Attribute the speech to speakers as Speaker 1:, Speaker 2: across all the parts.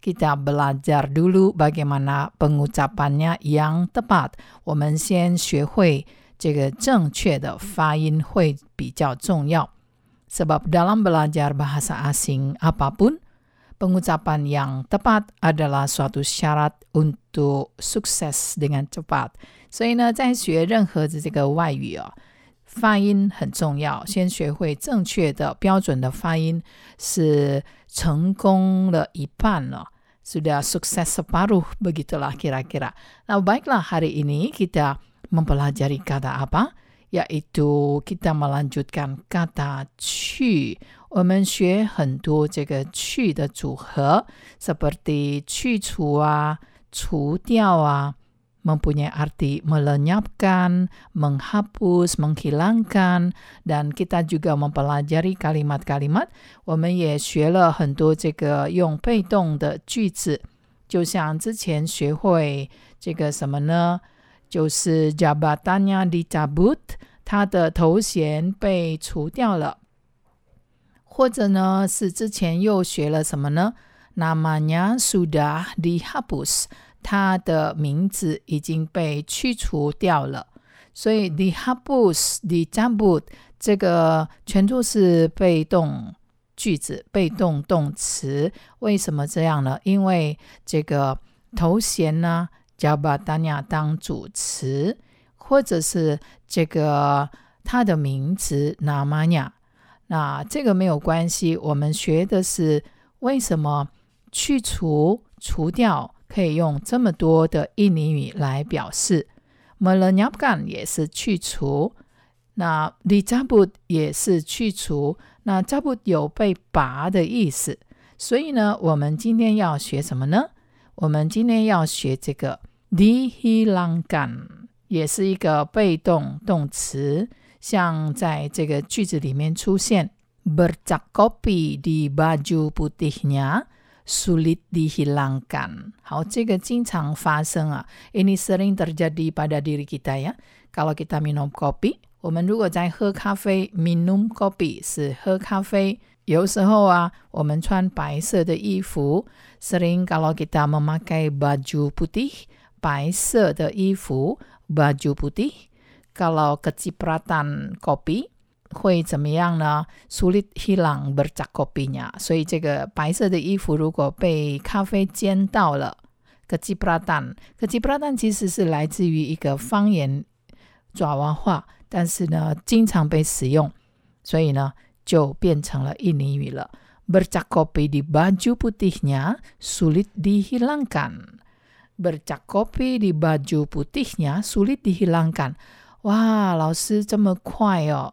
Speaker 1: Kita belajar dulu bagaimana pengucapannya yang tepat. 我们先学会这个正确的发音会比较重要。Sebab dalam belajar bahasa asing apapun, pengucapan yang tepat adalah suatu syarat untuk sukses dengan cepat. 所以呢，在学任何的这个外语哦，发音很重要，先学会正确的标准的发音是成功了一半了。 Sudah sukses separuh begitulah kira-kira. Nah, baiklah hari ini kita mempelajari kata apa? Yaitu kita melanjutkan kata 去。我们学很多这个去的组合，seperti 去除啊、除掉啊。 mempunyai arti melenyapkan, menghapus, menghilangkan, dan kita juga mempelajari kalimat-kalimat. 我们也学了很多这个用被动的句子，就像之前学会这个什么呢？就是 jabatannya dicabut，他的头衔被除掉了。或者呢，是之前又学了什么呢 ？namanya sudah dihapus，它的名字已经被去除掉了。所以 dihapus、dicabut 这个全都是被动句子、被动动词。为什么这样呢？因为这个头衔呢，jabatanya 当主词，或者是这个它的名词 namanya。那这个没有关系，我们学的是为什么去除、除掉可以用这么多的印尼语来表示。melenyapkan 也是去除，那 dicabut 也是去除，那 cabut 有被拔的意思。所以呢，我们今天要学什么呢？我们今天要学这个 dihilangkan，也是一个被动动词。像在这个句子里面出现 bercak kopi di baju putihnya sulit dihilangkan。好，这个经常发生啊，ini sering terjadi pada diri kita ya。kalau kita minum kopi，我们如果在喝咖啡，minum kopi 是喝咖啡。有时候啊，我们穿白色的衣服，sering kalau kita memakai baju putih，白色的衣服，baju putih。kalau kecipratan kopi 会怎么样呢？sulit hilang bercak kopinya。所以这个白色的衣服如果被咖啡溅到了，kecipratan，kecipratan 其实是来自于一个方言爪哇话，但是呢经常被使用，所以呢就变成了印尼语了。bercak kopi di baju putihnya sulit dihilangkan。bercak kopi di baju putihnya sulit dihilangkan。哇，老师这么快哦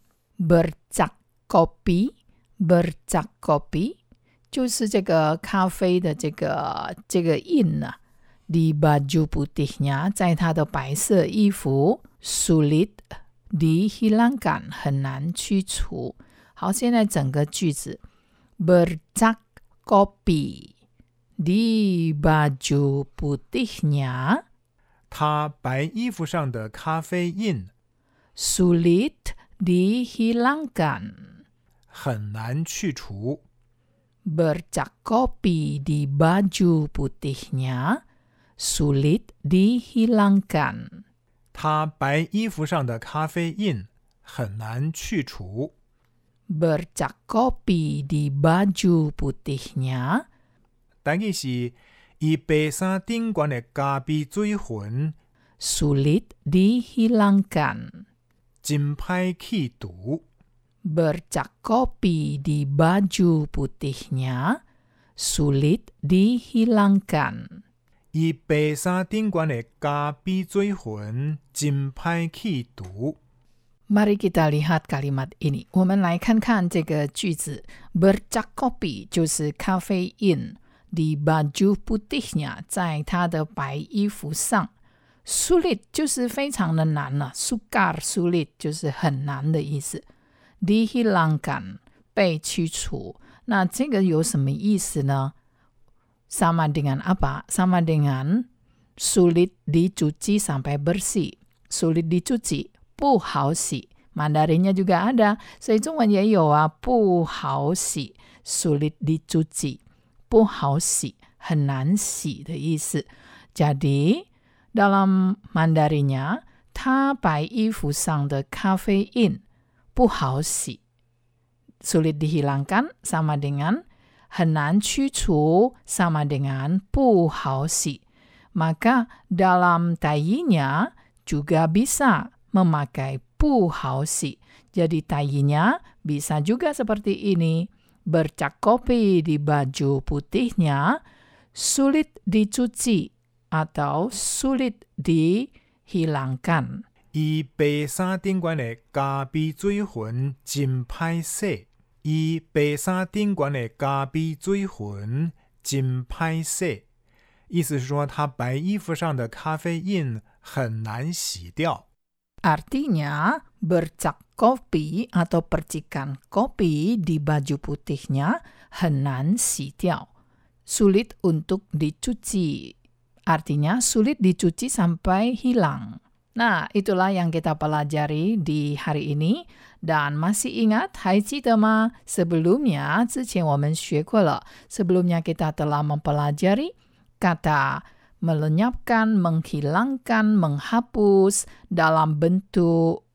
Speaker 1: bercak kopi, bercak kopi 就是这个咖啡的这个这个印呢、啊。di baju putihnya 在它的白色衣服 sulit dihilangkan 很难去除。好，现在整个句子 bercak kopi di baju putihnya
Speaker 2: 他白衣服上的咖啡印
Speaker 1: sulit dihilangkan.
Speaker 2: 很难去除。
Speaker 1: Bercak kopi di baju putihnya sulit dihilangkan.
Speaker 2: 他白衣服上的咖啡印很难去除。
Speaker 1: Bercak kopi di baju putihnya
Speaker 2: 但伊是伊白衫顶悬的咖啡水痕
Speaker 1: sulit dihilangkan.
Speaker 2: 真歹去除。
Speaker 1: Bercak kopi di baju putihnya sulit dihilangkan.
Speaker 2: 伊白衫顶悬的咖啡水痕真歹去除。
Speaker 1: Mari kita lihat kalimat ini. 我们来看看这个句子。Bercak kopi 就是咖啡因，di baju putihnya 在他的白衣服上。 Sulit 就是非常的难了，sukar sulit 就是很难的意思。Dihilangkan 被驱除，那这个有什么意思呢？Sama dengan apa? Sama dengan sulit dicuci sampai bersih. Sulit dicuci 不好洗，Mandarinnya juga ada，所以中文也有啊，不好洗，sulit dicuci，不好洗，很难洗的意思。Jadi dalam Mandarinnya，他白衣服上的咖啡因不好洗，sulit dihilangkan sama dengan 很难驱除 sama dengan 不好洗。Maka dalam tayinya juga bisa memakai 不好洗. Jadi tayinya bisa juga seperti ini. Bercak kopi di baju putihnya sulit dicuci atau sulit dihilangkan.
Speaker 2: 伊白衫顶悬的咖啡水痕真歹洗。伊白衫顶悬的咖啡水痕真歹洗。意思是说，他白衣服上的咖啡印很难洗掉。
Speaker 1: Artinya, bercak kopi atau percikan kopi di baju putihnya 很难洗掉, sulit untuk dicuci. Artinya sulit dicuci sampai hilang. Nah, itulah yang kita pelajari di hari ini. Dan masih ingat, hai tema sebelumnya, sebelumnya kita telah mempelajari kata melenyapkan, menghilangkan, menghapus dalam bentuk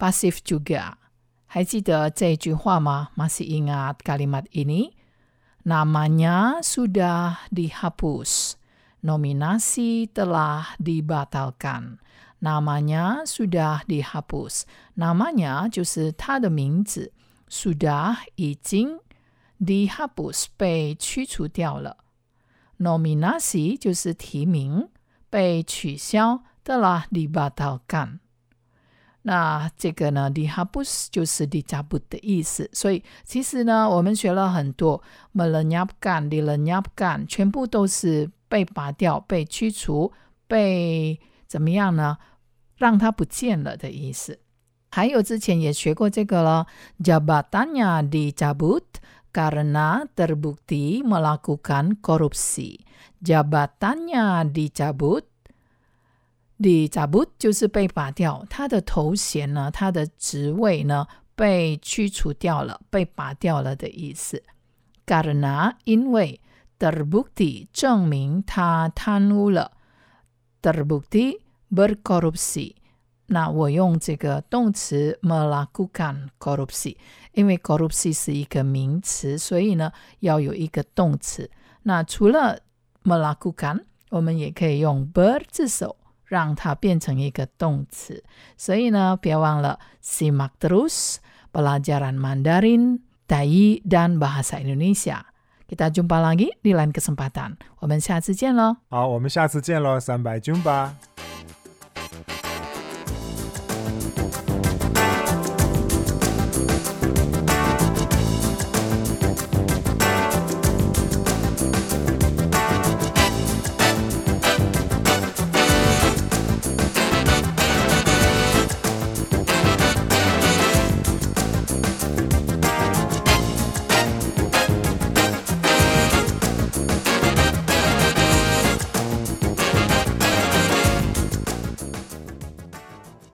Speaker 1: pasif juga. Hai ma? Masih ingat kalimat ini? Namanya sudah dihapus Nominasi telah dibatalkan. Namanya sudah dihapus. Namanya 就是他的名字，sudah 已经 dihapus 被驱除掉了。nominasi 就是提名，被取消的啦，dibatalkan。那这个呢，dihapus 就是 dicabut 的意思。所以其实呢，我们学了很多 melenyapkan、dilenyapkan，全部都是 被拔掉、被驱除、被怎么样呢？让它不见了的意思。还有之前也学过这个了，jabatannya dicabut。karena terbukti melakukan korupsi. Jabatannya dicabut. Dicabut 就是被拔掉，他的头衔呢，他的职位呢被驱除掉了，被拔掉了的意思。Karena 因为 terbukti 证明他贪污了，terbukti berkorupsi。那我用这个动词 melakukan korupsi，因为 korupsi 是一个名词，所以呢要有一个动词。那除了 melakukan，我们也可以用 ber 字首让它变成一个动词。所以呢，别忘了 simak terus pelajaran Mandarin, Tai dan bahasa Indonesia。 Kita jumpa lagi di lain kesempatan。我们下次见喽。
Speaker 2: 好，我们下次见喽，三百军吧。